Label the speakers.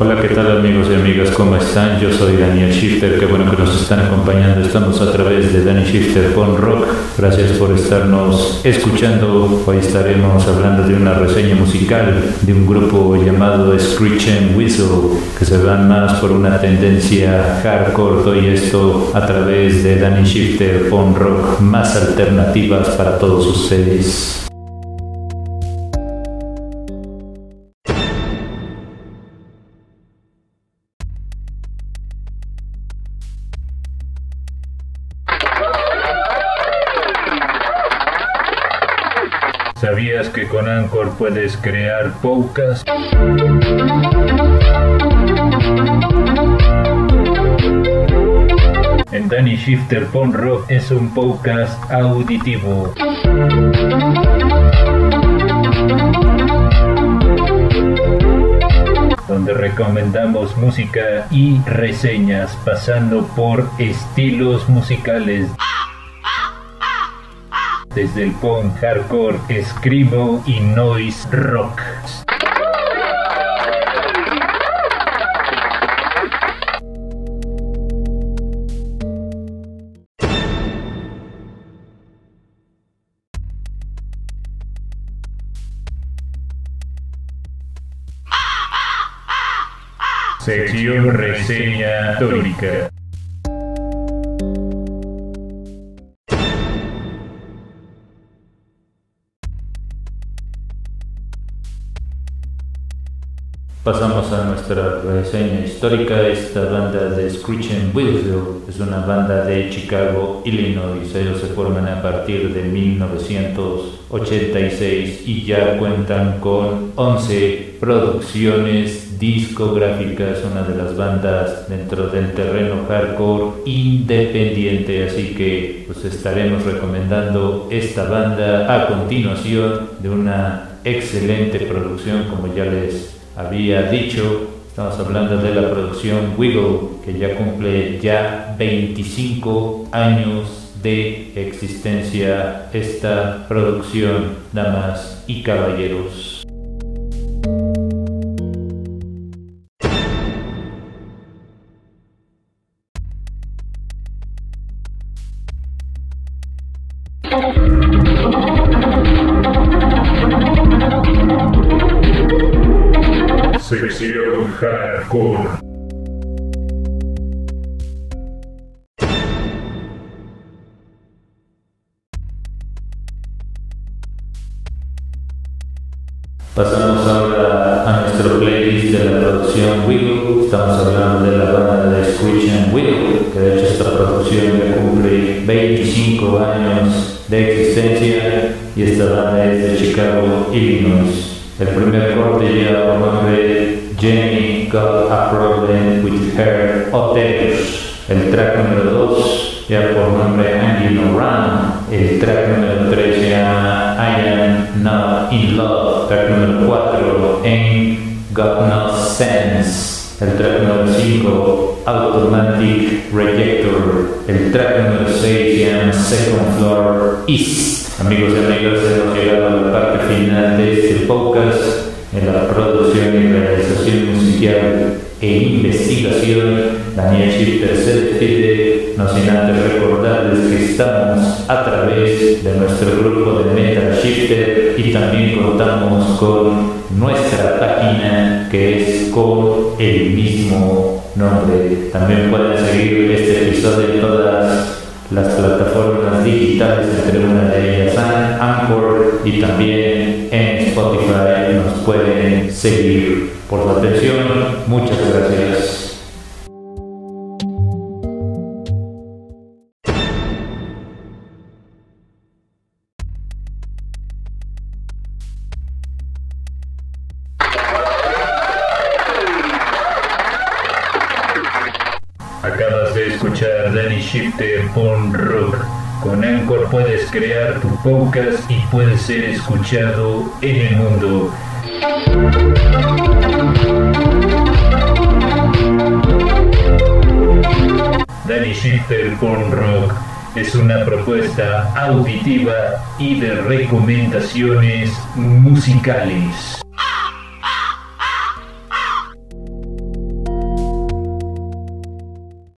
Speaker 1: Hola, ¿qué tal amigos y amigas? ¿Cómo están? Yo soy Daniel Shifter, qué bueno que nos están acompañando. Estamos a través de Daniel Shifter con Rock. Gracias por estarnos escuchando. Hoy estaremos hablando de una reseña musical de un grupo llamado Screech and Whistle, que se van más por una tendencia hardcore y esto a través de Daniel Shifter con Rock, más alternativas para todos ustedes. ¿Sabías que con Anchor puedes crear podcasts? En Danny Shifter Pon Rock es un podcast auditivo. donde recomendamos música y reseñas pasando por estilos musicales desde el punk hardcore, screamo y noise rock. Sección reseña histórica. Pasamos a nuestra reseña histórica. Esta banda de Screech and Whistle es una banda de Chicago, Illinois. Ellos se forman a partir de 1986 y ya cuentan con 11 producciones discográficas, una de las bandas dentro del terreno hardcore independiente, así que pues estaremos recomendando esta banda a continuación de una excelente producción como ya les había dicho, estamos hablando de la producción Wiggle, que ya cumple ya 25 años de existencia esta producción, damas y caballeros. Hardcore. Pasamos ahora a nuestro playlist de la producción Wiggle. Estamos hablando de la banda de Screech and Wiggle, que de hecho esta producción ya cumple 25 años de existencia y esta banda es de Chicago, Illinois. El primer corte lleva por nombre Jenny Got a Problem with Her Hotels. El track número 2 lleva por nombre Hanging Around. El track número 3 se llama I Am Not In Love. Track número 4 Ain't Got No Sense. El track número 5 Automatic Rejector. El track número 6 se llama Second Floor East. Amigos y amigas, hemos llegado a la parte final de este podcast en la producción y realización musical e investigación. Daniel Shifter se despide, no sin antes recordarles que estamos a través de nuestro grupo de Metal Shifter y también contamos con nuestra página que es con el mismo nombre. También pueden seguir este episodio en todas las plataformas digitales, entre una de ellas Anchor y también pueden seguir. Por su atención, muchas gracias. Acabas de escuchar Danny Shifter Pon Rock. Con Anchor puedes crear tu podcast y puedes ser escuchado en el mundo. Danny Shifter Pon Rock es una propuesta auditiva y de recomendaciones musicales.